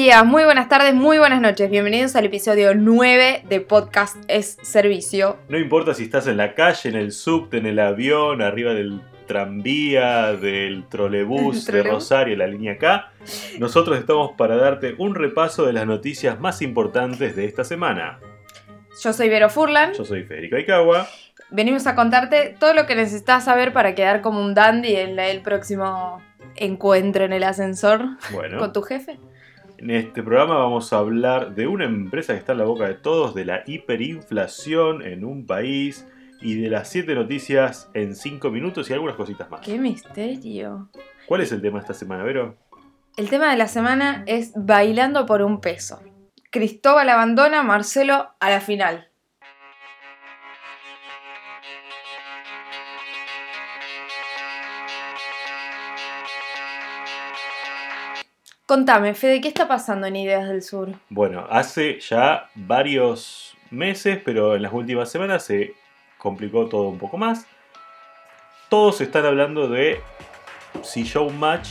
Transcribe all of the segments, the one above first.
días, muy buenas tardes, muy buenas noches. Bienvenidos al episodio 9 de Podcast es Servicio. No importa si estás en la calle, en el subte, en el avión, arriba del tranvía, del trolebús de. Rosario, la línea K, nosotros estamos para darte un repaso de las noticias más importantes de esta semana. Yo soy Vero Furlan. Yo soy Federico Aikawa. Venimos a contarte todo lo que necesitas saber para quedar como un dandy en el próximo encuentro en el ascensor Bueno, con tu jefe. En este programa vamos a hablar de una empresa que está en la boca de todos, de la hiperinflación en un país y de las 7 noticias en 5 minutos y algunas cositas más. ¡Qué misterio! ¿Cuál es el tema de esta semana, Vero? El tema de la semana es Bailando por un peso. Cristóbal abandona, Marcelo a la final. Contame, Fede, ¿qué está pasando en Ideas del Sur? Bueno, hace ya varios meses, pero en las últimas semanas se complicó todo un poco más. Todos están hablando de si Showmatch,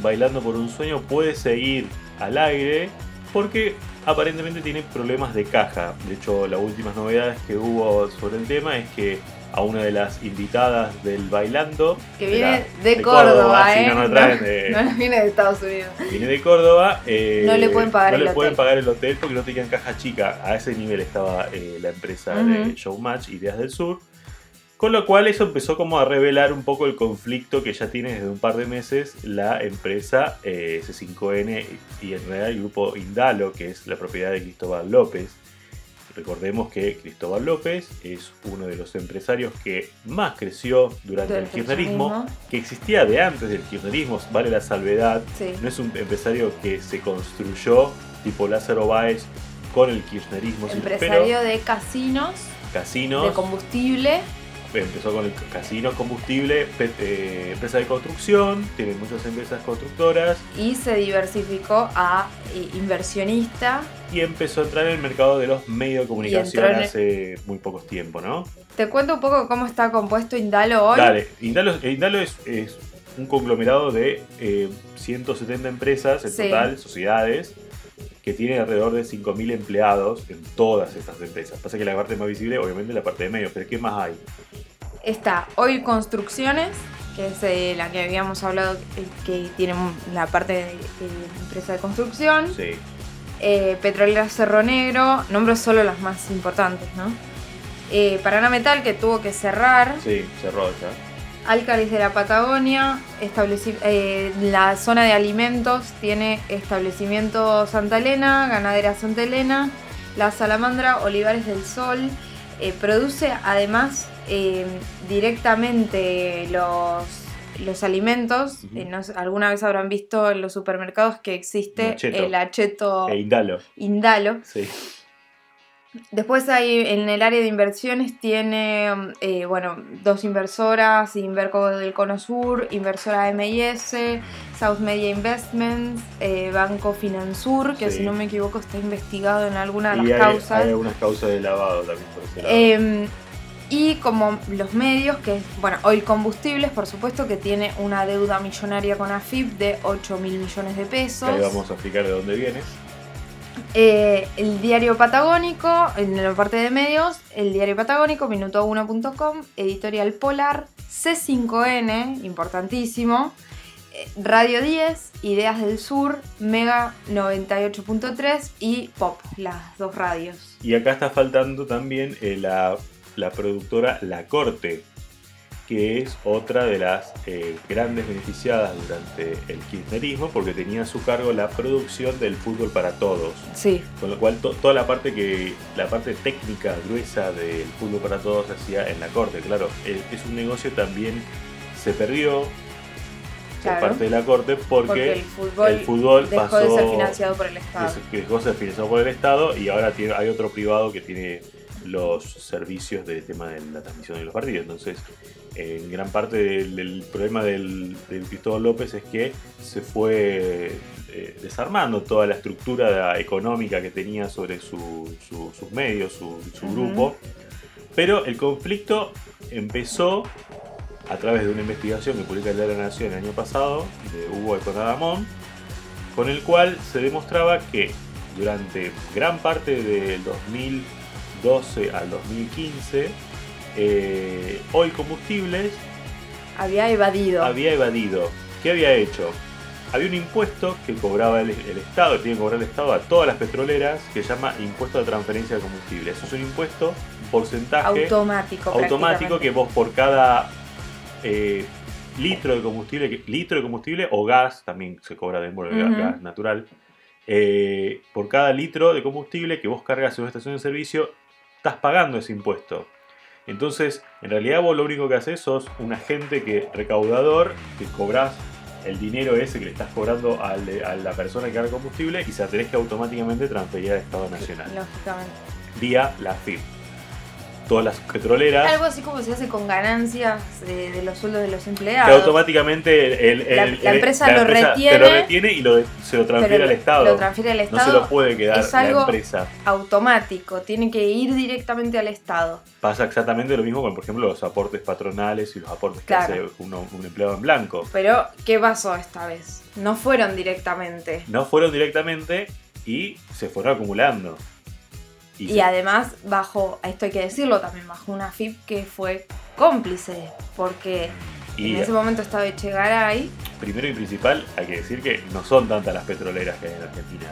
Bailando por un Sueño, puede seguir al aire porque aparentemente tiene problemas de caja. De hecho, las últimas novedades que hubo sobre el tema es que a una de las invitadas del Bailando, Que de viene la- de, de Córdoba, ¿eh? no nos traen de- no viene de Estados Unidos. viene de Córdoba, eh, No le pueden pagar no el le pueden pagar el hotel porque no tenían caja chica. A ese nivel estaba eh, la empresa Ujú. de Showmatch, Ideas del Sur. Con lo cual eso empezó como a revelar un poco el conflicto que ya tiene desde un par de meses la empresa eh, C5N y en realidad el grupo Indalo, que es la propiedad de Cristóbal López. Recordemos que Cristóbal López es uno de los empresarios que más creció durante el kirchnerismo, que existía de antes del kirchnerismo, vale la salvedad, Sí. no es un empresario que se construyó tipo Lázaro Báez con el kirchnerismo, Empresario de casinos, casinos, de combustible. Empezó con el casinos, combustible, eh, empresa de construcción, tiene muchas empresas constructoras y se diversificó a eh, inversionista. y empezó a entrar en el mercado de los medios de comunicación hace muy poco tiempo, ¿no? Te cuento un poco cómo está compuesto Indalo hoy. Dale, Indalo, eh, Indalo es, es un conglomerado de eh, 170 empresas en Sí. total, sociedades, que tiene alrededor de 5.000 empleados en todas estas empresas. Pasa que la parte más visible, obviamente, es la parte de medios, pero ¿qué más hay? Está hoy Construcciones, que es eh, la que habíamos hablado, eh, que tiene la parte de, de empresa de construcción. Sí, Eh, Petrolera Cerro Negro, nombro solo las más importantes, ¿no? Eh, Paraná Metal, que tuvo que cerrar. sí, cerró ya. Álcalis de la Patagonia, eh, la zona de alimentos tiene establecimiento Santa Elena, ganadera Santa Elena, la Salamandra, Olivares del Sol, eh, produce además eh, directamente los, los alimentos, Ujú. No sé, alguna vez habrán visto en los supermercados que existe el acheto E Indalo, Indalo, sí. Después hay en el área de inversiones tiene eh, bueno, dos inversoras, Inverco del Cono Sur, Inversora MIS, South Media Investments, eh, Banco Finansur, que Sí. si no me equivoco está investigado en alguna de las hay, causas. hay algunas causas de lavado también por ese lado. Eh, y como los medios, que es, bueno, Oil Combustibles, por supuesto, que tiene una deuda millonaria con AFIP de 8 mil millones de pesos. ahí vamos a explicar de dónde vienes. Eh, el diario Patagónico, en la parte de medios, el diario Patagónico, minuto1.com, editorial Polar, C5N, importantísimo, eh, Radio 10, Ideas del Sur, Mega 98.3 y Pop, las dos radios. Y acá está faltando también eh, la, la productora La Corte, que es otra de las eh, grandes beneficiadas durante el kirchnerismo, porque tenía a su cargo la producción del fútbol para todos. Sí, Con lo cual to- toda la parte que la parte técnica gruesa del fútbol para todos se hacía en la corte. Claro, eh, es un negocio también se perdió Claro. por parte de la corte porque, porque el fútbol, el fútbol dejó pasó de ser financiado por el Estado. dejó de ser financiado por el Estado y ahora tiene, hay otro privado que tiene los servicios del tema de la transmisión de los partidos. Entonces, en gran parte del, del problema del, del Cristóbal López es que se fue eh, desarmando toda la estructura económica que tenía sobre su- su- sus medios, su, grupo. Pero el conflicto empezó a través de una investigación que publica el de la Nación el año pasado, de Hugo Econadamón, con el cual se demostraba que durante gran parte del 2012 al 2015, eh, Hoy Combustibles Había evadido. había evadido. ¿Qué había hecho? Había un impuesto que cobraba el, el Estado, que tiene que cobrar el Estado a todas las petroleras, que se llama impuesto de transferencia de combustible. Eso es un impuesto, un porcentaje automático. automático que vos por cada eh, litro de combustible, litro de combustible o gas, también se cobra de bueno, gas natural, eh, por cada litro de combustible que vos cargas en una estación de servicio, estás pagando ese impuesto. Entonces, en realidad vos lo único que haces sos un agente que recaudador, que cobras el dinero ese que le estás cobrando al a la persona que carga combustible y se la tenés que automáticamente transferir al Estado Nacional, Lógicamente. vía la FIP. Todas las petroleras... Algo así como se hace con ganancias de, de los sueldos de los que empleados. automáticamente el, el- La- el- la el- empresa la lo empresa retiene, te lo retiene y lo se lo transfiere al Estado. Lo transfiere al no Estado. se lo puede quedar es la empresa. automático, tiene que ir directamente al Estado. Pasa exactamente lo mismo con, por ejemplo, los aportes patronales y los aportes Claro. que hace uno- un empleado en blanco. Pero, ¿qué pasó esta vez? No fueron directamente. No fueron directamente y se fueron acumulando. Y, además, bajo, esto hay que decirlo también, bajo una FIP que fue cómplice, porque y en ese momento estaba Echegaray. primero y principal, hay que decir que no son tantas las petroleras que hay en Argentina.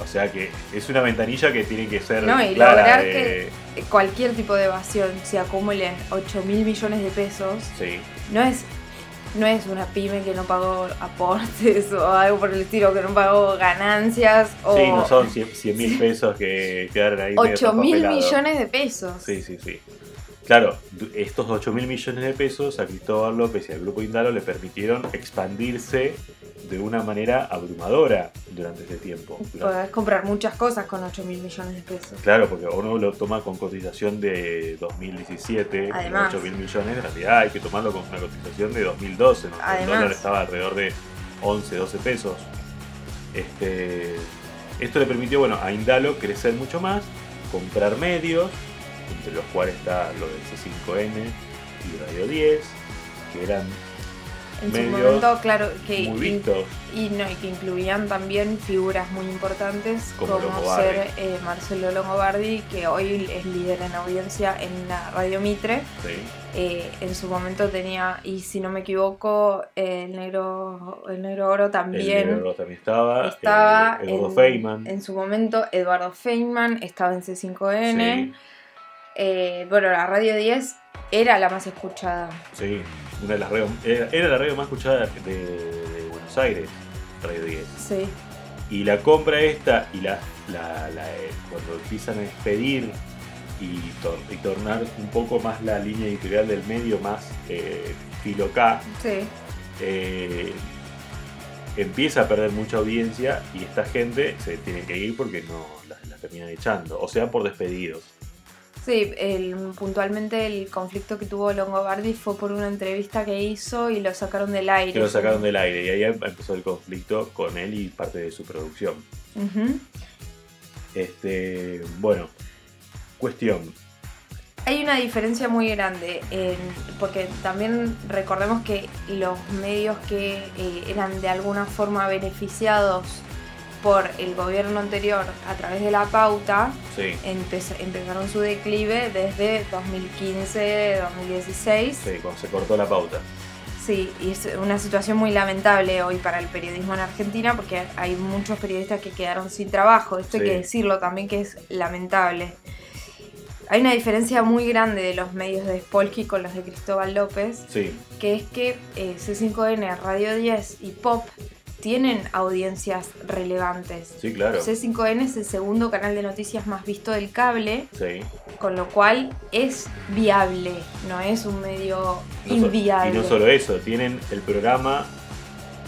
O sea que es una ventanilla que tiene que ser No, y clara lograr de- que cualquier tipo de evasión se acumulen 8 mil millones de pesos Sí, no es, no es una pyme que no pagó aportes o algo por el estilo, que no pagó ganancias o sí, no son 100 mil pesos que quedaron ahí. medio 8 mil millones de pesos. Sí, sí, sí. Claro, estos 8 mil millones de pesos a Cristóbal López y al Grupo Indalo le permitieron expandirse de una manera abrumadora durante ese tiempo. Podés comprar muchas cosas con 8 mil millones de pesos. Claro, porque uno lo toma con cotización de 2017, Además. 8 mil millones, en realidad hay que tomarlo con una cotización de 2012, ¿no? el Además. dólar estaba alrededor de 11, 12 pesos. Este, esto le permitió bueno, a Indalo crecer mucho más, comprar medios, entre los cuales está lo del C5N y Radio 10, que eran En su momento, claro, que muy in- vistos. y, no, y que incluían también figuras muy importantes Como ser eh, Marcelo Longobardi, que hoy es líder en audiencia en la Radio Mitre. ¿sí? Eh, en su momento tenía, y si no me equivoco, eh, el negro, el negro oro El también. negro también estaba, estaba Eduardo en, Feynman. en su momento Eduardo Feynman, estaba en C5N. Sí, Eh, bueno, la Radio 10 era la más escuchada. sí, una de las radios, era, era la radio más escuchada de, de Buenos Aires, Radio 10. Sí. Y la compra esta y la, la- la, eh, cuando empiezan a despedir y, tor- y tornar un poco más la línea editorial del medio más eh, filo K, Sí. eh, empieza a perder mucha audiencia y esta gente se tiene que ir porque no las, las terminan echando, o sea por despedidos. Sí, el- puntualmente el conflicto que tuvo Longobardi fue por una entrevista que hizo y lo sacaron del aire. Que lo sacaron del aire y ahí empezó el conflicto con él y parte de su producción. Este, bueno, cuestión. Hay una diferencia muy grande, porque también recordemos que los medios que eh, eran de alguna forma beneficiados por el gobierno anterior a través de la pauta, Sí, empez- empezaron su declive desde 2015, 2016. sí, cuando se cortó la pauta. Sí, y es una situación muy lamentable hoy para el periodismo en Argentina porque hay muchos periodistas que quedaron sin trabajo. Esto hay Sí. que decirlo también que es lamentable. Hay una diferencia muy grande de los medios de Spolsky con los de Cristóbal López, Sí, que es que eh, C5N, Radio 10 y Pop tienen audiencias relevantes. sí, claro. C5N es el segundo canal de noticias más visto del cable, Sí. con lo cual es viable, no es un medio No so- inviable. y no solo eso, tienen el programa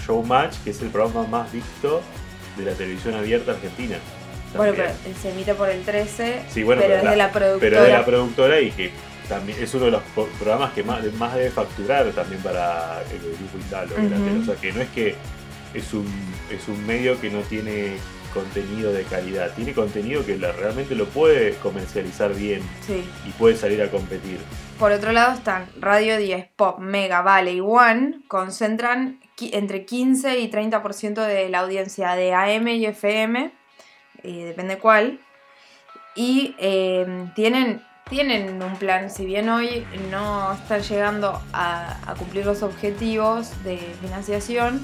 Showmatch, que es el programa más visto de la televisión abierta argentina. Bueno, También. pero se emite por el 13, Sí, bueno, pero, pero es la- de la productora. pero de la productora y que también es uno de los programas que más, más debe facturar también para el grupo la Ujú. tele. O sea que no es que es un, es un medio que no tiene contenido de calidad, tiene contenido que la- realmente lo puede comercializar bien Sí. y puede salir a competir. Por otro lado están Radio 10, Pop, Mega, Vale y One, concentran entre 15 y 30% de la audiencia de AM y FM, eh, depende cuál. Y eh, tienen, tienen un plan, si bien hoy no están llegando a, a cumplir los objetivos de financiación,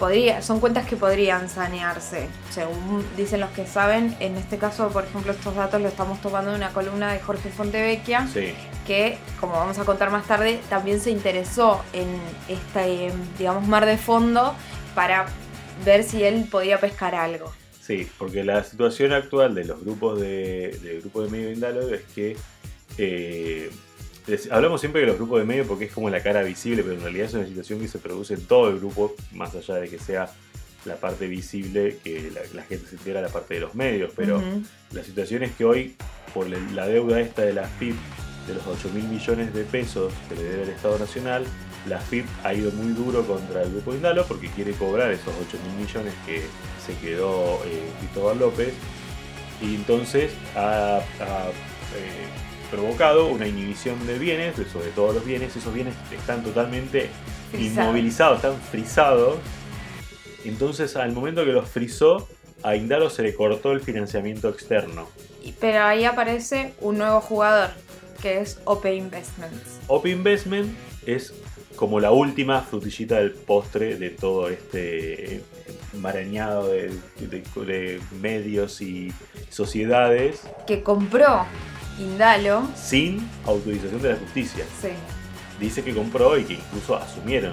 podría, son cuentas que podrían sanearse, según dicen los que saben. En este caso, por ejemplo, estos datos los estamos tomando de una columna de Jorge Fontevecchia Sí, que, como vamos a contar más tarde, también se interesó en este, digamos, mar de fondo para ver si él podía pescar algo. sí, porque la situación actual de los grupos de, del grupo de medio Indalo es que eh, hablamos siempre de los grupos de medio porque es como la cara visible, pero en realidad es una situación que se produce en todo el grupo, más allá de que sea la parte visible, que la, la gente se entera la parte de los medios, pero Ujú. La situación es que hoy, por la deuda esta de la FIP, de los 8 mil millones de pesos que le debe el Estado Nacional, la FIP ha ido muy duro contra el Grupo Indalo porque quiere cobrar esos 8 mil millones que se quedó eh, Cristóbal López y entonces ha, ha, eh, provocado una inhibición de bienes, sobre todo los bienes, esos bienes están totalmente Frisados. inmovilizados, están frisados. Entonces, al momento que los frizó, a Indalo se le cortó el financiamiento externo. Pero ahí aparece un nuevo jugador, que es OP Investments. OP Investment es como la última frutillita del postre de todo este marañado de, de- de medios y sociedades que compró Indalo. sin autorización de la justicia. Sí. Dice que compró y que incluso asumieron.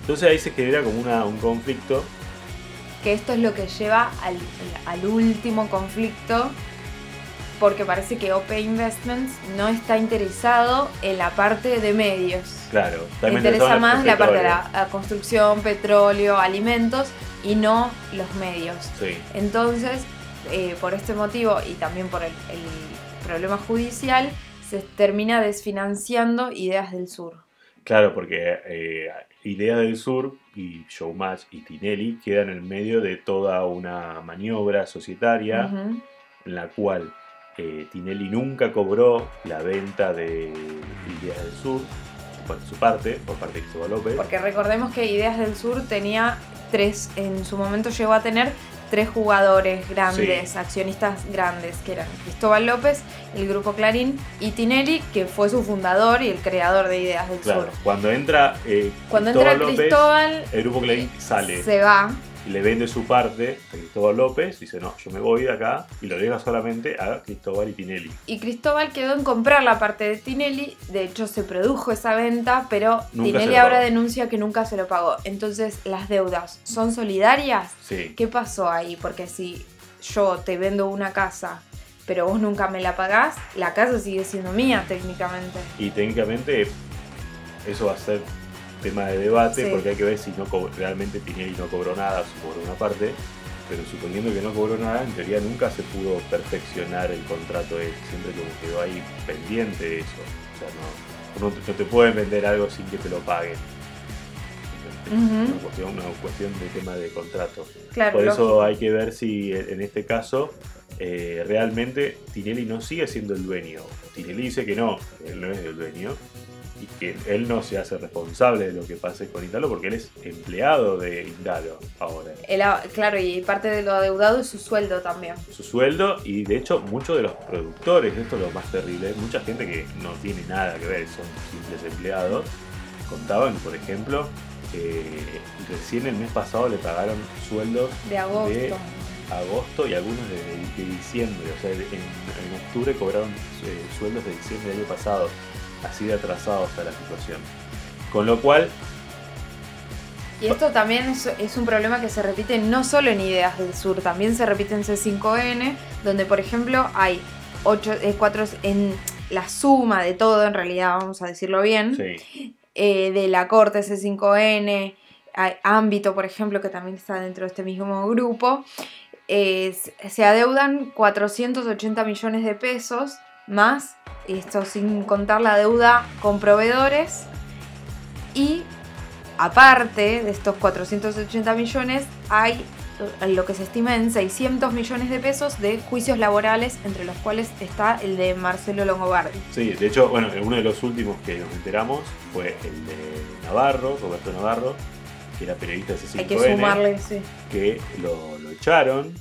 Entonces ahí se genera como una- un conflicto Que esto es lo que lleva al, al último conflicto. Porque parece que OP Investments no está interesado en la parte de medios. Claro, está interesa más la parte de la, la construcción, petróleo, alimentos y no los medios. Sí, Entonces, eh, por este motivo y también por el, el problema judicial, se termina desfinanciando Ideas del Sur. claro, porque eh, Idea del Sur y Showmatch y Tinelli quedan en medio de toda una maniobra societaria en la cual eh, Tinelli nunca cobró la venta de Ideas del Sur por su parte, por parte de Cristóbal López. Porque recordemos que Ideas del Sur tenía tres, en su momento llegó a tener tres jugadores grandes, Sí. accionistas grandes, que eran Cristóbal López, el grupo Clarín y Tinelli, que fue su fundador y el creador de Ideas del Claro, Sur. cuando entra eh, Cuando Cristóbal entra López, Cristóbal, el grupo Clarín sale se va. Y le vende su parte a Cristóbal López. Dice, no, yo me voy de acá y lo deja solamente a Cristóbal y Tinelli. Y Cristóbal quedó en comprar la parte de Tinelli. De hecho, se produjo esa venta, pero Nunca Tinelli ahora denuncia que nunca se lo pagó. Entonces, ¿las deudas son solidarias? Sí, ¿Qué pasó ahí? Porque si yo te vendo una casa, pero vos nunca me la pagás, la casa sigue siendo mía técnicamente. y técnicamente eso va a ser tema de debate Sí. porque hay que ver si no realmente Tinelli no cobró nada cobró una parte. Pero suponiendo que no cobró nada, en teoría nunca se pudo perfeccionar el contrato. Siempre como quedó ahí pendiente de eso. O sea, no, no, te- no te pueden vender algo sin que te lo paguen. Una, cuestión, una cuestión de tema de contrato. Claro, Por eso hay que ver si en este caso eh, realmente Tinelli no sigue siendo el dueño. Tinelli dice que no, él no es el dueño y que él no se hace responsable de lo que pase con Indalo porque él es empleado de Indalo ahora. El claro, y parte de lo adeudado es su sueldo también. Su sueldo y de hecho muchos de los productores, esto es lo más terrible, mucha gente que no tiene nada que ver, son simples empleados, contaban, por ejemplo, que recién el mes pasado le pagaron sueldos De agosto. de agosto y algunos de, de diciembre. O sea, en, en octubre cobraron eh, sueldos de diciembre del año pasado. Así de atrasado está la situación. Con lo cual, Y esto también es, es un problema que se repite no solo en Ideas del Sur, también se repite en C5N, donde por ejemplo hay ocho, eh, cuatro, en la suma de todo, en realidad, vamos a decirlo bien, sí, eh, de la corte C5N, hay ámbito, por ejemplo, que también está dentro de este mismo grupo, eh, se adeudan 480 millones de pesos más, esto sin contar la deuda con proveedores, y aparte de estos 480 millones, hay lo que se estima en 600 millones de pesos de juicios laborales, entre los cuales está el de Marcelo Longobardi. sí. De hecho, bueno, uno de los últimos que nos enteramos fue el de Navarro, Roberto Navarro, que era periodista de C5N, Hay que sumarle, sí. que lo, lo echaron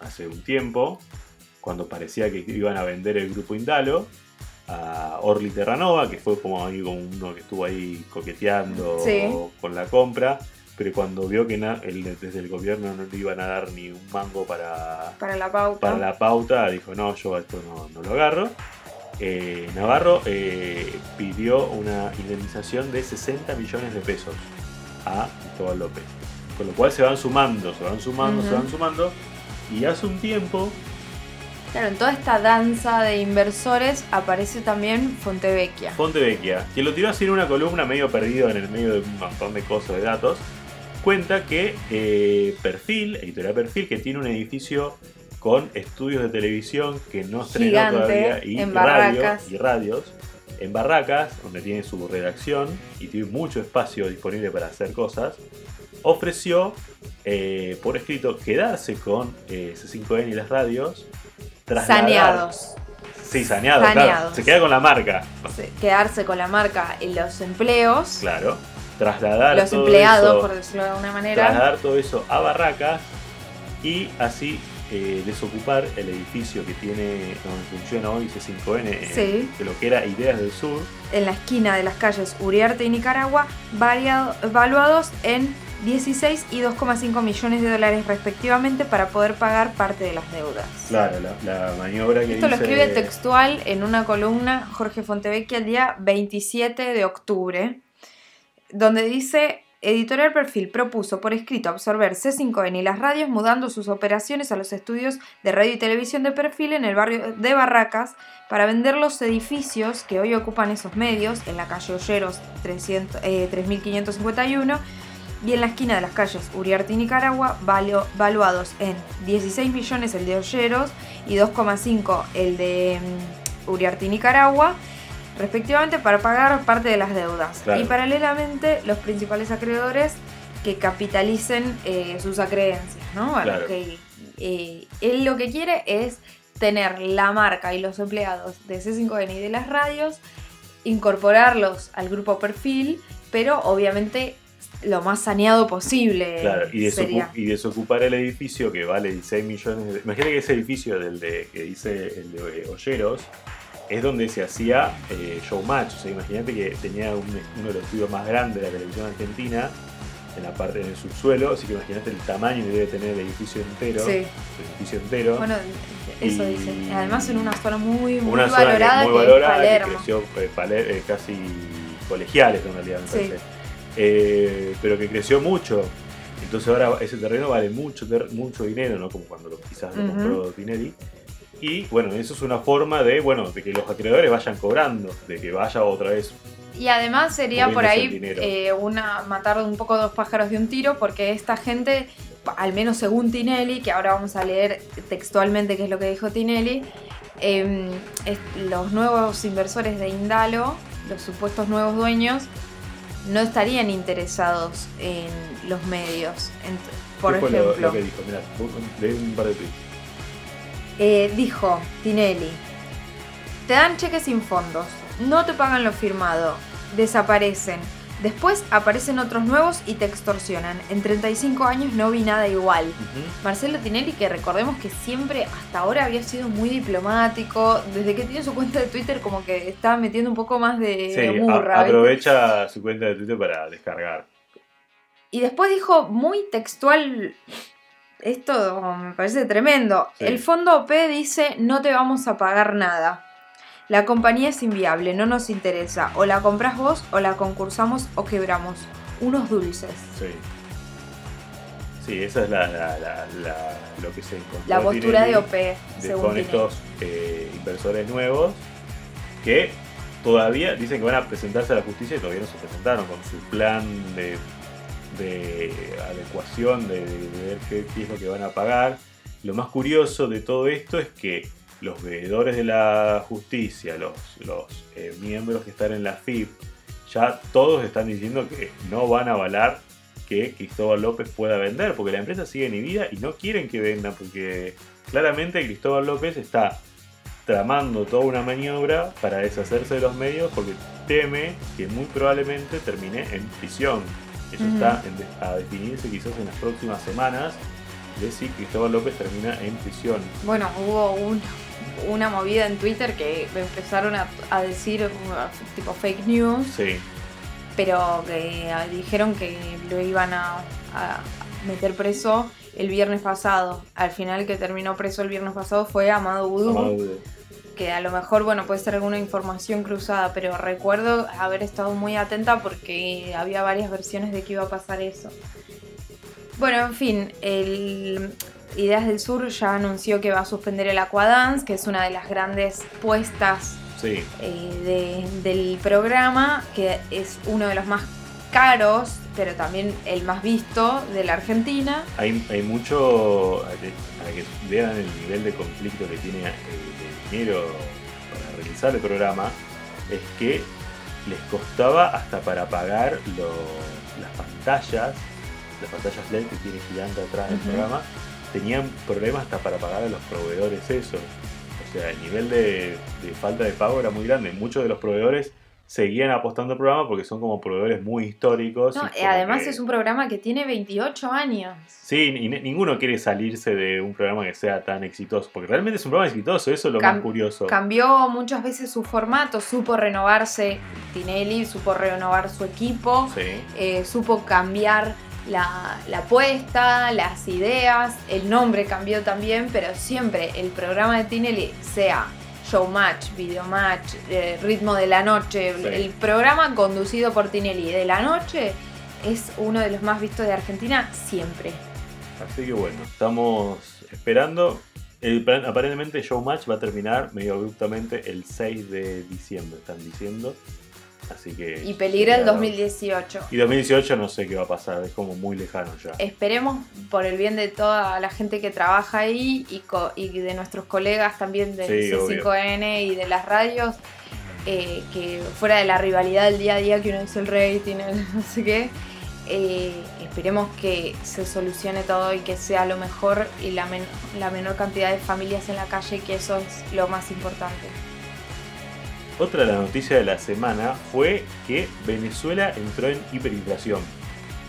hace un tiempo, cuando parecía que iban a vender el grupo Indalo a Orly Terranova, que fue como ahí como uno que estuvo ahí coqueteando Sí. con la compra, pero cuando vio que na- el- desde el gobierno no le iban a dar ni un mango para, Para la pauta. para la pauta, dijo no, yo esto no, no lo agarro. Eh, Navarro eh, pidió una indemnización de 60 millones de pesos a Cristóbal López. Con lo cual se van sumando, se van sumando, se van sumando. Y hace un tiempo, Claro, en toda esta danza de inversores aparece también Fontevecchia. Fontevecchia, quien lo tiró así en una columna medio perdido en el medio de un montón de cosas, de datos, cuenta que eh, Perfil, Editorial Perfil, que tiene un edificio con estudios de televisión que no estrenó Gigante, todavía y, en radio- y radios en Barracas, donde tiene su redacción y tiene mucho espacio disponible para hacer cosas, ofreció eh, por escrito quedarse con eh, C5N y las radios. Trasladar- Saneados. Sí, saneado, claro. Saneados. Se queda con la marca. Quedarse con la marca en los empleos, Claro. Trasladar los todo empleados, eso, por decirlo de alguna manera. trasladar todo eso a Barracas y así eh, desocupar el edificio que tiene donde funciona hoy C5N, eh, Sí. de lo que era Ideas del Sur. en la esquina de las calles Uriarte y Nicaragua, valuados en 16 y 2,5 millones de dólares respectivamente para poder pagar parte de las deudas. Claro, la, la maniobra que Esto lo escribe textual en una columna Jorge Fontevecchia el día 27 de octubre, donde dice, Editorial Perfil propuso por escrito absorber C5N y las radios mudando sus operaciones a los estudios de radio y televisión de Perfil en el barrio de Barracas para vender los edificios que hoy ocupan esos medios en la calle Olleros 300, eh, 3551 y en la esquina de las calles Uriarte y Nicaragua, valuados en 16 millones el de Olleros y 2,5 el de mm, Uriarte y Nicaragua, respectivamente para pagar parte de las deudas. Claro. Y paralelamente los principales acreedores que capitalicen eh, sus acreencias, ¿no? Claro. que, eh, él lo que quiere es tener la marca y los empleados de C5N y de las radios, incorporarlos al grupo perfil, pero obviamente lo más saneado posible. Claro, y, desocu- sería. y desocupar el edificio que vale 16 millones de... Imagínate que ese edificio del de, que dice el de Olleros es donde se hacía eh, Showmatch. O sea, imagínate que tenía un- uno de los estudios más grandes de la televisión argentina en la parte del subsuelo, así que imagínate el tamaño que debe tener el edificio entero. Sí. El edificio entero. Bueno, eso Y-. Además en una zona muy, muy una valorada que, muy valorada, que creció eh, Paler- eh, casi colegiales en realidad, me Sí. parece. Eh, pero que creció mucho. Entonces ahora ese terreno vale mucho, mucho dinero, ¿no? Como cuando lo, quizás lo Ujú. compró Tinelli. Y bueno, eso es una forma de, bueno, de que los acreedores vayan cobrando, de que vaya otra vez. Y además sería por ahí eh, una matar un poco dos pájaros de un tiro, porque esta gente, al menos según Tinelli, que ahora vamos a leer textualmente qué es lo que dijo Tinelli, eh, los nuevos inversores de Indalo, los supuestos nuevos dueños, no estarían interesados en los medios. Ent- por ¿Qué fue lo- ejemplo, Lo, que dijo, mirá, leí un par de tweets. Eh, dijo Tinelli, te dan cheques sin fondos, no te pagan lo firmado, desaparecen, después aparecen otros nuevos y te extorsionan. En 35 años no vi nada igual. Marcelo Tinelli, que recordemos que siempre hasta ahora había sido muy diplomático, desde que tiene su cuenta de Twitter como que estaba metiendo un poco más de, Sí, murra. ¿viste? aprovecha su cuenta de Twitter para descargar. Y después dijo muy textual, esto me parece tremendo. Sí. El fondo OP dice no te vamos a pagar nada. La compañía es inviable, no nos interesa. O la compras vos o la concursamos o quebramos. Unos dulces. Sí. Sí, esa es la, la- la- la- lo que se encontró. La postura Tinelli. de OP, de- según con Tinelli. estos eh, inversores nuevos que todavía dicen que van a presentarse a la justicia y todavía no se presentaron con su plan de, de adecuación, de, de ver qué, qué es lo que van a pagar. Lo más curioso de todo esto es que los veedores de la justicia, los, los eh, miembros que están en la FIP, ya todos están diciendo que no van a avalar que Cristóbal López pueda vender, porque la empresa sigue en vida y no quieren que venda, porque claramente Cristóbal López está tramando toda una maniobra para deshacerse de los medios porque teme que muy probablemente termine en prisión. Eso está de- a definirse quizás en las próximas semanas de si Cristóbal López termina en prisión. Bueno, hubo un- una movida en Twitter que empezaron a, a decir tipo fake news, Sí, pero que dijeron que lo iban a, a meter preso el viernes pasado. Al final que terminó preso el viernes pasado fue Amado Vudú, Amado Vudú. que a lo mejor bueno puede ser alguna información cruzada, pero recuerdo haber estado muy atenta porque había varias versiones de que iba a pasar eso. Bueno, en fin, el Ideas del Sur ya anunció que va a suspender el Aquadance, que es una de las grandes puestas Sí, eh, de- del programa, que es uno de los más caros, pero también el más visto de la Argentina. hay, hay mucho. Para que vean el nivel de conflicto que tiene eh, de dinero para realizar el programa, es que les costaba hasta para pagar lo- las pantallas, las pantallas LED que tiene gigante atrás del programa, tenían problemas hasta para pagar a los proveedores eso. O sea, el nivel de, de falta de pago era muy grande. Muchos de los proveedores seguían apostando al programa porque son como proveedores muy históricos. No, y eh, además que- es un programa que tiene 28 años. Sí, y ni- ninguno quiere salirse de un programa que sea tan exitoso, porque realmente es un programa exitoso, eso es lo Cam- más curioso. Cambió muchas veces su formato, supo renovarse Tinelli, supo renovar su equipo, Sí, eh, supo cambiar la, la apuesta, las ideas, el nombre cambió también, pero siempre el programa de Tinelli, sea Showmatch, Videomatch, eh, Ritmo de la Noche, Sí. el programa conducido por Tinelli de la noche es uno de los más vistos de Argentina siempre. así que bueno, estamos esperando. El plan- aparentemente Showmatch va a terminar medio abruptamente el 6 de diciembre, están diciendo. Así que. Y peligra el cuidado. 2018. Y 2018 no sé qué va a pasar, es como muy lejano ya. Esperemos por el bien de toda la gente que trabaja ahí y, co- y de nuestros colegas también del Sí, C5N y de las radios, eh, que fuera de la rivalidad del día a día que uno dice el rating, el no sé qué, eh, esperemos que se solucione todo y que sea lo mejor y la, men- la menor cantidad de familias en la calle, que eso es lo más importante. Otra de las noticias de la semana fue que Venezuela entró en hiperinflación.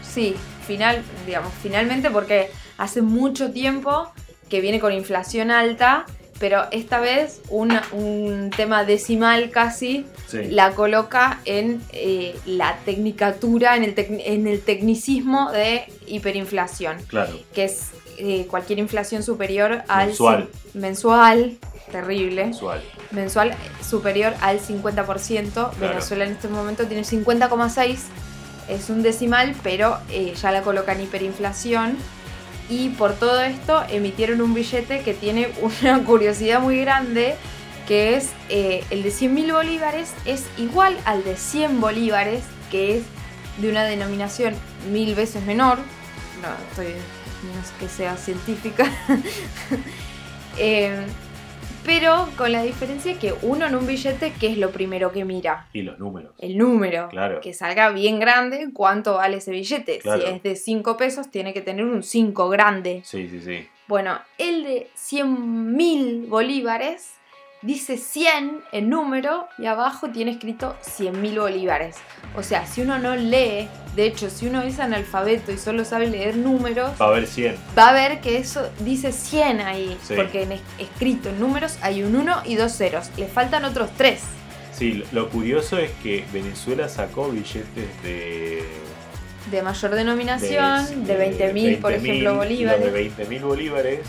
Sí, final, digamos, finalmente porque hace mucho tiempo que viene con inflación alta, pero esta vez una- un tema decimal casi Sí. la coloca en eh, la tecnicatura, en el, tec- en el tecnicismo de hiperinflación, Claro. que es eh, cualquier inflación superior al... Mensual. Mensual, terrible Mensual. mensual superior al 50%. Venezuela en este momento tiene 50,6. Es un decimal, pero eh, ya la colocan hiperinflación. Y por todo esto emitieron un billete que tiene una curiosidad muy grande, que es eh, el de 100.000 bolívares, es igual al de 100 bolívares, que es de una denominación mil veces menor. No, estoy, no es que sea científica. Eh, pero con la diferencia que uno en un billete, ¿qué es lo primero que mira? Y los números. El número. Claro. Que salga bien grande, ¿cuánto vale ese billete? Claro. Si es de 5 pesos, tiene que tener un 5 grande. Sí, sí, sí. Bueno, el de 100 mil bolívares dice 100 en número y abajo tiene escrito 100 mil bolívares. O sea, si uno no lee, de hecho, si uno es analfabeto y solo sabe leer números, Va a haber 100. va a ver que eso dice 100 ahí, Sí. porque en es- escrito en números hay un 1 y dos ceros. Le faltan otros 3. Sí, lo- curioso es que Venezuela sacó billetes de. De mayor denominación, de, 20.000, por 20.000, ejemplo, y Los bolívares. de 20.000 bolívares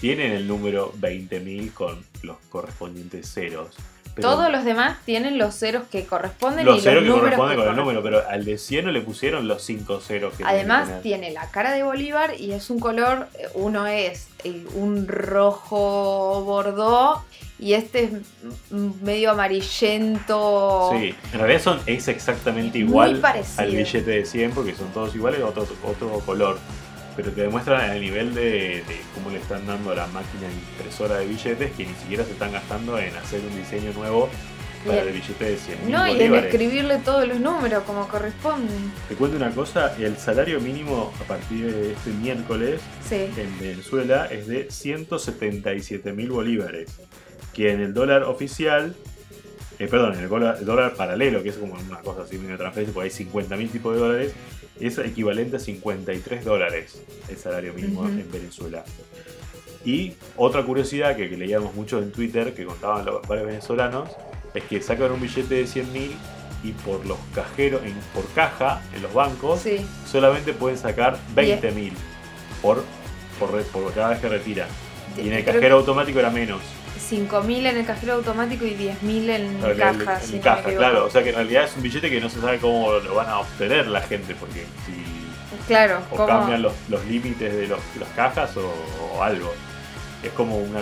tienen el número 20.000 con los correspondientes ceros. Pero Todos los demás tienen los ceros que corresponden los y ceros los que corresponden que con el número, pero al de 100 no le pusieron los 5 ceros que tiene que Además tiene la cara de Bolívar y es un color, eh, uno es eh, un rojo bordó y este es medio amarillento. Sí, en realidad son, es exactamente igual al billete de 100 porque son todos iguales, otro, otro color. Pero te demuestran el nivel de, de cómo le están dando a la máquina impresora de billetes que ni siquiera se están gastando en hacer un diseño nuevo para el billete de 100 No, y en escribirle todos los números como corresponden. Te cuento una cosa, el salario mínimo a partir de este miércoles Sí. en Venezuela es de 177 mil bolívares, que en el dólar oficial, eh, perdón, en el dólar, el dólar paralelo, que es como una cosa así, una transferencia, porque hay 50 mil tipos de dólares, es equivalente a 53 dólares el salario mínimo en Venezuela. Y otra curiosidad que, que leíamos mucho en Twitter, que contaban los varios venezolanos, es que sacan un billete de 100 mil y por los cajeros, en- por caja en los bancos, Sí. solamente pueden sacar 20 mil por, por, por cada vez que retiran. Y en el cajero automático era menos. 5.000 en el cajero automático y 10.000 en Claro, caja. en me caja, claro. O sea que en realidad es un billete que no se sabe cómo lo van a obtener la gente, porque si Claro, o cambian los, los límites de los, las cajas o, o algo. Es como una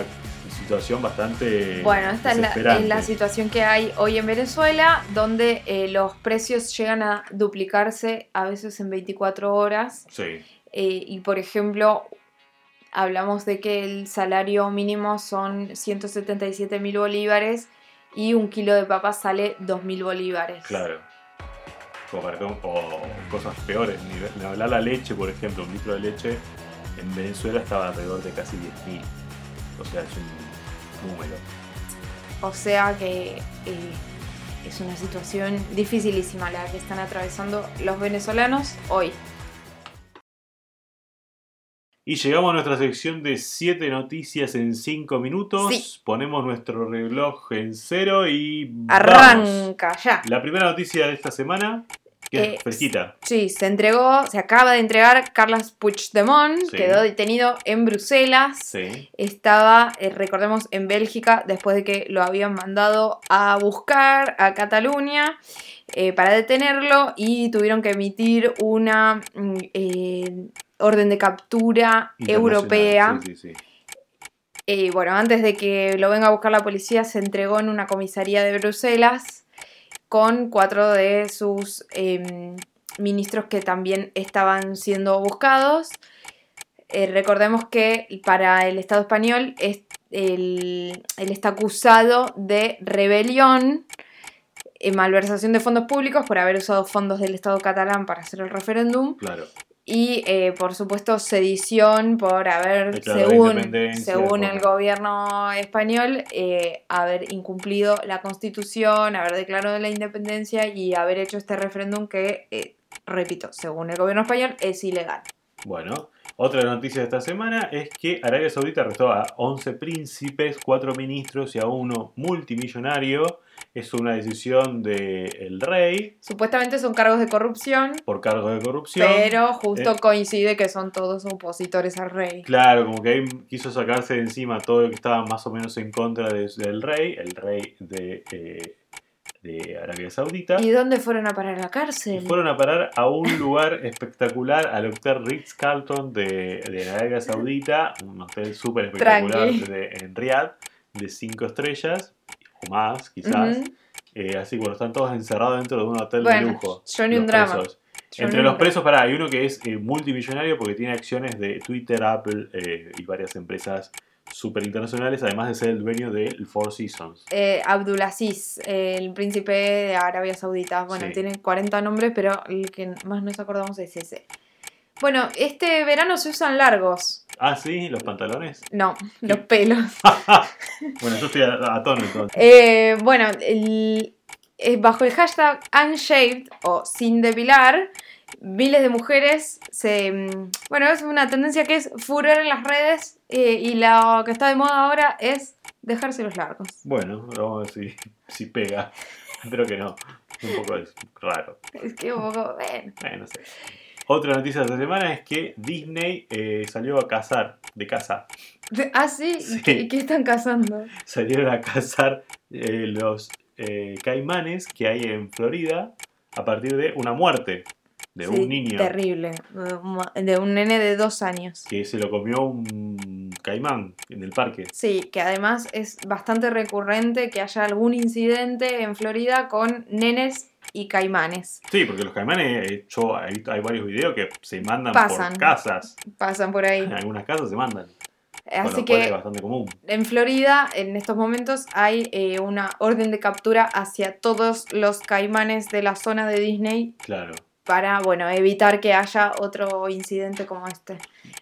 situación bastante Bueno, esta es la, desesperante. es la situación que hay hoy en Venezuela, donde eh, los precios llegan a duplicarse a veces en 24 horas. Sí, Eh, y por ejemplo, hablamos de que el salario mínimo son 177 mil bolívares y un kilo de papas sale 2 mil bolívares. claro. O, para o cosas peores, ni, hablar la leche, por ejemplo, un litro de leche en Venezuela estaba alrededor de casi 10.000. O sea, es un número. O sea que eh, es una situación dificilísima la que están atravesando los venezolanos hoy. Y llegamos a nuestra sección de 7 noticias en 5 minutos. Sí. Ponemos nuestro reloj en cero y. ¡vamos! Arranca ya. La primera noticia de esta semana, que Eh, es fresquita. Sí, se entregó, se acaba de entregar Carlos Puigdemont, Sí. quedó detenido en Bruselas. Sí. Estaba, eh, recordemos, en Bélgica después de que lo habían mandado a buscar a Cataluña eh, para detenerlo y tuvieron que emitir una mm, eh, orden de captura europea. Sí, sí, sí. Eh, bueno, antes de que lo venga a buscar la policía, se entregó en una comisaría de Bruselas con cuatro de sus eh, ministros que también estaban siendo buscados. Eh, recordemos que para el Estado español es- él, él está acusado de rebelión, eh, malversación de fondos públicos por haber usado fondos del Estado catalán para hacer el referéndum Claro. Y eh, por supuesto sedición por haber, la según, según por- el gobierno español, eh, haber incumplido la constitución, haber declarado la independencia y haber hecho este referéndum que, eh, repito, según el gobierno español es ilegal. Bueno, otra noticia de esta semana es que Arabia Saudita arrestó a 11 príncipes, 4 ministros y a uno multimillonario. Es una decisión del rey Supuestamente son cargos de corrupción, por cargos de corrupción. pero justo Eh. coincide que son todos opositores al rey. Claro, como que ahí quiso sacarse de encima todo lo que estaba más o menos en contra de- del rey, el rey de, eh, de Arabia Saudita. ¿Y dónde fueron a parar a la Y cárcel? fueron a parar a un lugar espectacular, al Hotel Ritz-Carlton de, de Arabia Saudita, un hotel súper espectacular de- en Riyadh, de 5 estrellas, más quizás. Ujú. Eh, así que bueno, están todos encerrados dentro de un hotel Bueno, de lujo. yo ni un drama. presos. Yo Entre no los presos, pará, hay uno que es eh, multimillonario porque tiene acciones de Twitter, Apple eh, y varias empresas súper internacionales, además de ser el dueño del Four Seasons. eh, Abdulaziz, el príncipe de Arabia Saudita. Bueno, Sí. tiene 40 nombres, pero el que más nos acordamos es ese. Bueno, este verano se usan largos. Ah, sí, los pantalones. No, los pelos. Bueno, yo estoy a, a tono entonces. Eh, bueno, el- eh, bajo el hashtag unshaved o sin depilar, miles de mujeres se... mm, Bueno, es una tendencia que es furor en las redes eh, y lo que está de moda ahora es dejárselos largos. Bueno, vamos a ver si, si pega. Espero que no. Un poco es raro. Es que un poco... bueno. Eh, no sé. Otra noticia de esta semana es que Disney eh, salió a cazar, de casa. Ah, sí, Sí. ¿Y qué, están cazando? Salieron a cazar eh, los eh, caimanes que hay en Florida a partir de una muerte de Sí, un niño Terrible. De un nene de dos años. que se lo comió un caimán en el parque. Sí, que además es bastante recurrente que haya algún incidente en Florida con nenes y caimanes. Sí, porque los caimanes, eh, yo, hay, hay varios videos que se mandan Pasan. por casas. Pasan por ahí. En algunas casas se mandan. con Así cual es que bastante común. en Florida, en estos momentos, hay eh, una orden de captura hacia todos los caimanes de la zona de Disney Claro. Para, bueno, evitar que haya otro incidente como este.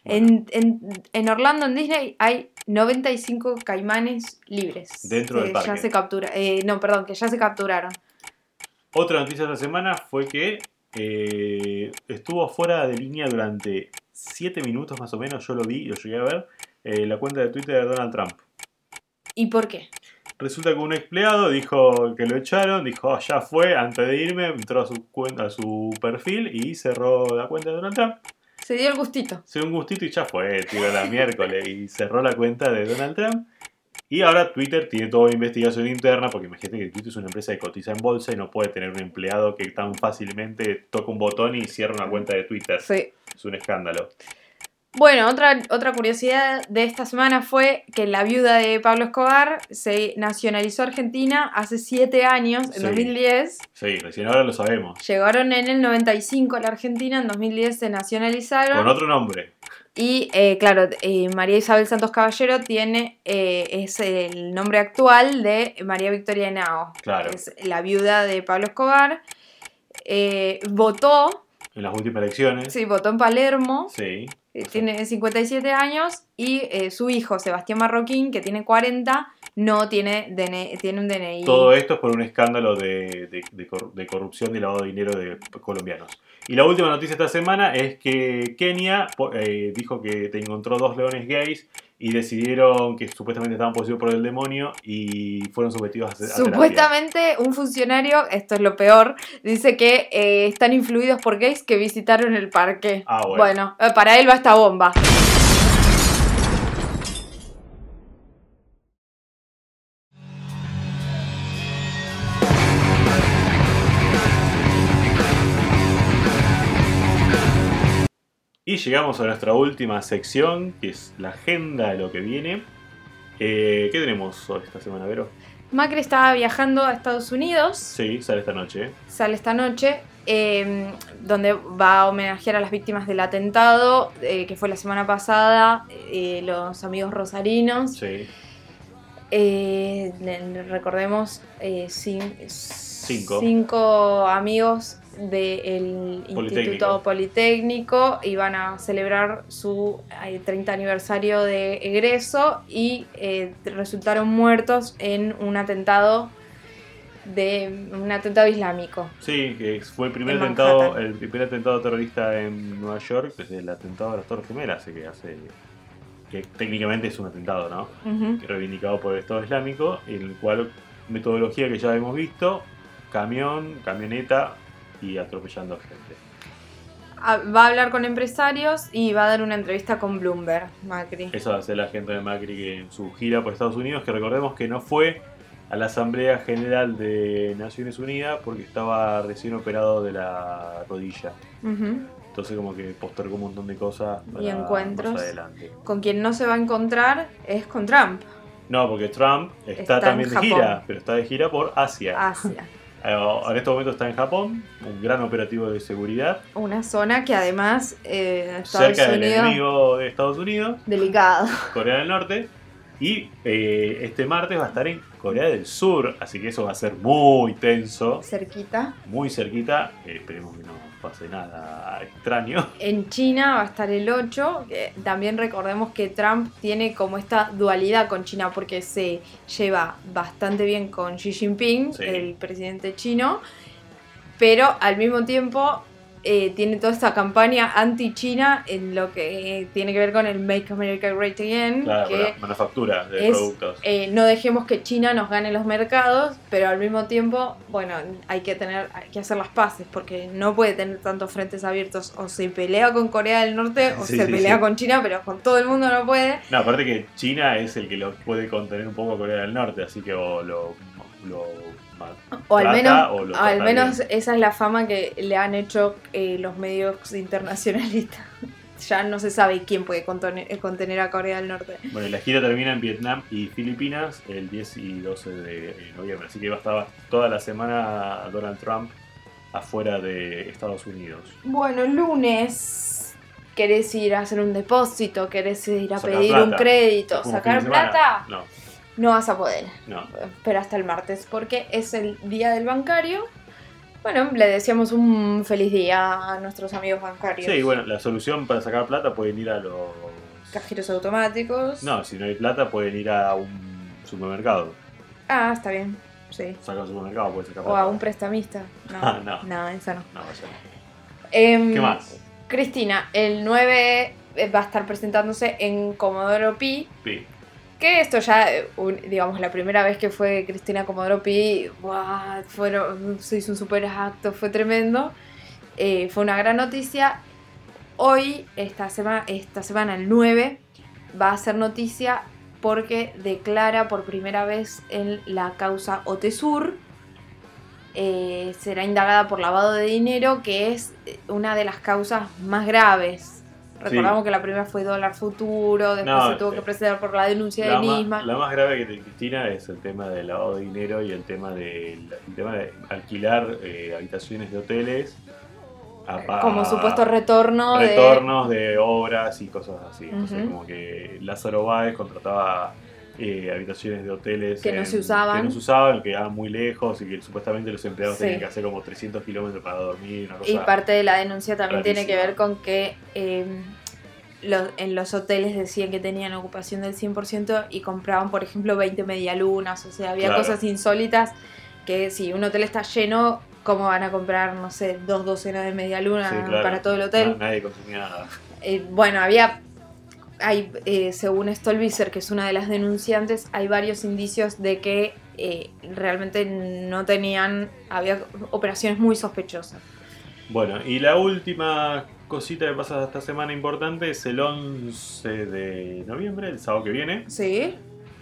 Bueno, En, en- en Orlando, en Disney, hay 95 caimanes libres. Dentro del que parque. Ya se captura, eh, no, perdón, que ya se capturaron. Otra noticia de la semana fue que eh, estuvo fuera de línea durante 7 minutos más o menos, yo lo vi, lo llegué a ver, eh, la cuenta de Twitter de Donald Trump. ¿Y por qué? Resulta que un empleado dijo que lo echaron, dijo, "Ah, ya fue, antes de irme, entró a su, cuenta, a su perfil y cerró la cuenta de Donald Trump. Se dio el gustito. Se dio un gustito y ya fue, tiró la miércoles y cerró la cuenta de Donald Trump. Y ahora Twitter tiene toda investigación interna, porque imagínate que Twitter es una empresa que cotiza en bolsa y no puede tener un empleado que tan fácilmente toca un botón y cierra una cuenta de Twitter. Sí. Es un escándalo. Bueno, otra, otra curiosidad de esta semana fue que la viuda de Pablo Escobar se nacionalizó Argentina hace siete años, en Sí. 2010. Sí, recién ahora lo sabemos. Llegaron en el 95 a la Argentina, en 2010 se nacionalizaron. Con otro nombre. Y eh, claro, eh, María Isabel Santos Caballero tiene, eh, es el nombre actual de María Victoria Henao. Claro. Es la viuda de Pablo Escobar. Votó, En las últimas elecciones. sí, votó en Palermo. Sí. Eh, Tiene 57 años y eh, su hijo Sebastián Marroquín, que tiene 40, no tiene, DNI, tiene un DNI. Todo esto es por un escándalo de, de- de cor- de corrupción y lavado de dinero de colombianos. Y la última noticia esta semana es que Kenia eh, dijo que te encontró dos leones gays y decidieron que supuestamente estaban poseídos por el demonio y fueron sometidos a, terapia. Supuestamente un funcionario, esto es lo peor, dice que eh, están influidos por gays que visitaron el parque. Ah, bueno. Bueno, eh, para él va esta bomba. Y llegamos a nuestra última sección, que es la agenda de lo que viene. Eh, ¿Qué tenemos hoy esta semana, Vero? Macri estaba viajando a Estados Unidos, Sí, sale esta noche. sale esta noche, eh, donde va a homenajear a las víctimas del atentado, eh, que fue la semana pasada, eh, los amigos rosarinos. Sí. Recordemos cin- Cinco. cinco amigos del Politécnico. Instituto Politécnico y van a celebrar su eh, 30 aniversario de egreso y eh, resultaron muertos en un atentado de un atentado islámico. Sí, que fue el primer En atentado, el primer atentado terrorista en Nueva York, desde el atentado de las Torres Gemelas, así que hace que técnicamente es un atentado, ¿no? Reivindicado por el Estado Islámico, en el cual metodología que ya hemos visto, camión, camioneta y atropellando gente. Ah, Va a hablar con empresarios y va a dar una entrevista con Bloomberg, Macri. Eso va a ser la gente de Macri que en su gira por Estados Unidos, que recordemos que no fue a la Asamblea General de Naciones Unidas porque estaba recién operado de la rodilla. Entonces como que postergó un montón de cosas para Y encuentros. más adelante. Con quien no se va a encontrar es con Trump, No, porque Trump está, Está también de gira, pero está de gira por Asia. Asia. Eh, en este momento está en Japón, un gran operativo de seguridad, Una zona que además eh, Estados cerca del Unidos enemigo de Estados Unidos, delicado. Corea del Norte. Y eh, este martes va a estar en Corea del Sur, así que eso va a ser muy tenso, Cerquita. muy cerquita. Eh, esperemos que no pase nada extraño. En China va a estar el 8. que también recordemos que Trump tiene como esta dualidad con China porque se lleva bastante bien con Xi Jinping, Sí. el presidente chino, pero al mismo tiempo eh, tiene toda esta campaña anti-China en lo que tiene que ver con el Make America Great Again, Claro, que la manufactura de es, productos. eh, no dejemos que China nos gane los mercados, pero al mismo tiempo, bueno, hay que tener, hay que hacer las paces, porque no puede tener tantos frentes abiertos. O se pelea con Corea del Norte o Sí, se sí, pelea sí. con China, pero con todo el mundo no puede. No, aparte que China es el que lo puede contener un poco a Corea del Norte, así que o lo, lo O al menos, o lo al trata menos bien. esa es la fama que le han hecho eh, los medios internacionalistas. ya no se sabe quién puede contener, eh, contener a Corea del Norte. Bueno, la gira termina en Vietnam y Filipinas el 10 y 12 de noviembre, así que va a estar toda la semana Donald Trump afuera de Estados Unidos. Bueno, lunes. ¿Querés ir a hacer un depósito? ¿Querés ir a Sacar pedir un crédito? ¿Sacar plata? No, No vas a poder. no. Pero hasta el martes, porque es el día del bancario. Bueno, le deseamos un feliz día a nuestros amigos bancarios. Sí, bueno, la solución para sacar plata pueden ir a los... Cajeros automáticos. No, si no hay plata pueden ir a un supermercado. Ah, está bien. Sí. Saca un supermercado, pueden sacar O plata. a un prestamista. No, Ah, no. no, esa no. No, vaya. Em, ¿Qué más? Cristina, el 9 eh, va a estar presentándose en Comodoro Pi. Pi. Que esto ya, eh, un- digamos, la primera vez que fue Cristina Comodoro Pi, ¡guau! fueron, se hizo un super acto, fue tremendo. Eh, fue una gran noticia. Hoy, esta, sema- esta semana, el 9, va a ser noticia porque declara por primera vez en la causa Otesur. Eh, será indagada por lavado de dinero, que es eh, una de las causas más graves. Recordamos que la primera fue dólar futuro, después No, se tuvo eh, que proceder por la denuncia La, de ma- Nisman. la más grave que tiene Cristina es el tema del lavado de dinero y el tema de, el tema de alquilar eh, habitaciones de hoteles a como supuesto retorno, retornos de obras y cosas así. Entonces, como que Lázaro Báez contrataba eh, habitaciones de hoteles Que no se usaban. que no se usaban, que quedaban muy lejos y que supuestamente los empleados Sí. tenían que hacer como 300 kilómetros para dormir. Una cosa Y parte de la denuncia también tiene que ver con que eh, lo- en los hoteles decían que tenían ocupación del 100% y compraban, por ejemplo, 20 medialunas. O sea, había Claro. cosas insólitas que si un hotel está lleno, ¿cómo van a comprar, no sé, dos docenas de medialunas Sí, claro. para todo el hotel? Na- nadie consumía nada. Eh, bueno, había, hay, eh, según Stolbizer, que es una de las denunciantes, hay varios indicios de que eh, realmente no tenían, había operaciones muy sospechosas. Bueno, y la última cosita que pasa esta semana importante es el 11 de noviembre, el sábado que viene. ¿Sí?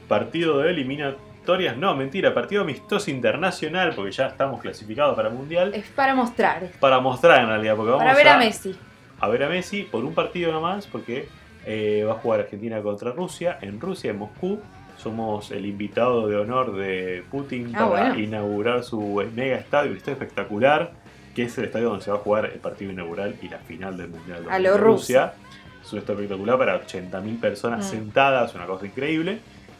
Partido de eliminatorias, no, mentira, partido amistoso internacional, porque ya estamos clasificados para el Mundial. Es para mostrar, Para mostrar en realidad, porque vamos para ver a Messi. a ver a Messi por un partido nomás, porque eh, va a jugar Argentina contra Rusia, en Rusia, en Moscú. Somos el invitado de honor de Putin Ah, para bueno. inaugurar su mega estadio, un estadio espectacular, que es el estadio donde se va a jugar el partido inaugural y la final del Mundial de Rusia. Es un estadio espectacular para 80.000 personas Mm. sentadas, una cosa increíble.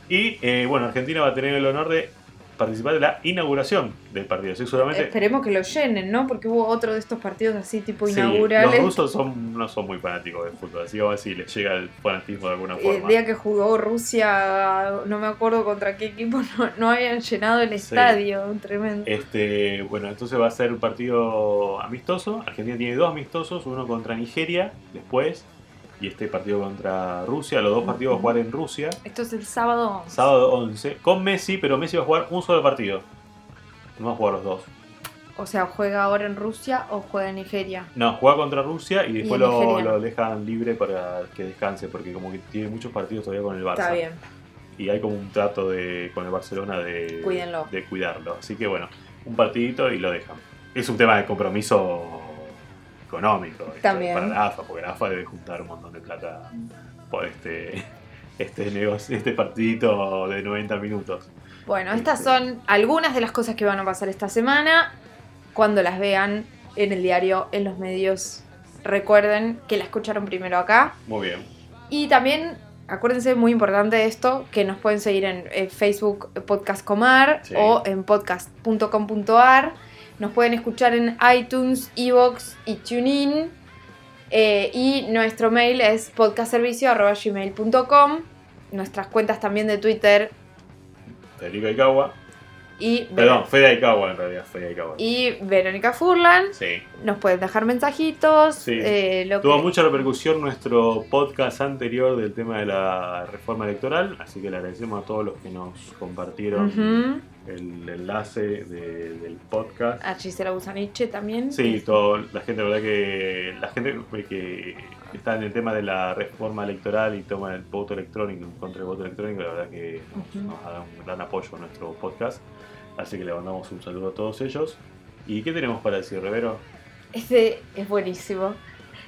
Y eh, bueno, Argentina va a tener el honor de participar de la inauguración del partido. Seguramente Esperemos que lo llenen, ¿no? Porque hubo otro de estos partidos así tipo Sí, inaugurales. los rusos son, no son muy fanáticos del fútbol, así que vamos a ver si les llega el fanatismo de alguna el forma. día que jugó Rusia, no me acuerdo contra qué equipo, no, no habían llenado el Sí. estadio. Tremendo. Este, bueno, entonces va a ser un partido amistoso. Argentina tiene dos amistosos, uno contra Nigeria después y este partido contra Rusia. Los dos partidos van a jugar en Rusia. Esto es el sábado. Sábado 11 con Messi, pero Messi va a jugar un solo partido. No va a jugar los dos. O sea, juega ahora en Rusia o juega en Nigeria. No, juega contra Rusia y después Y lo, dejan libre para que descanse, porque como que tiene muchos partidos todavía con el Barça. Está bien. y hay como un trato de, con el Barcelona de, Cuídenlo. de cuidarlo. Así que bueno, un partidito y lo dejan. Es un tema de compromiso económico esto, También. para la AFA, porque la AFA debe juntar un montón de plata por este, este, negocio, este partidito de 90 minutos. Bueno, estas Este. son algunas de las cosas que van a pasar esta semana. Cuando las vean en el diario, en los medios, recuerden que la escucharon primero acá. Muy bien. Y también, acuérdense, muy importante esto, que nos pueden seguir en eh, Facebook Podcast Comar Sí. o en podcast.com.ar. Nos pueden escuchar en iTunes, Evox y TuneIn. Eh, y nuestro mail es podcastservicio.gmail.com. Nuestras cuentas también de Twitter Federico Aikawa. Y, Perdón, Fede Aikawa en realidad, Fede Aikawa. y Verónica Furlan. Sí. Nos pueden dejar mensajitos. Sí. eh, lo Tuvo que- mucha repercusión nuestro podcast anterior del tema de la reforma electoral, así que le agradecemos a todos los que nos compartieron el enlace de- del podcast. A Gisela Busaniche también. Sí, todo, la gente, la verdad que la gente que está en el tema de la reforma electoral y toma el voto electrónico contra del voto electrónico, la verdad que nos, da un gran apoyo a nuestro podcast. Así que le mandamos un saludo a todos ellos. ¿Y qué tenemos para decir, Rivero? Este es buenísimo.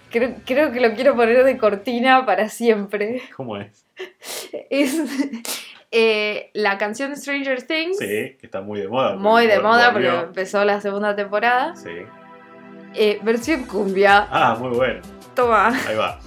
Creo, creo que lo quiero poner de cortina para siempre. ¿Cómo es? Es eh, la canción Stranger Things. Sí, que está muy de moda. Muy de moda porque empezó la segunda temporada. Sí. Eh, versión cumbia. Ah, muy bueno. Toma. Ahí va.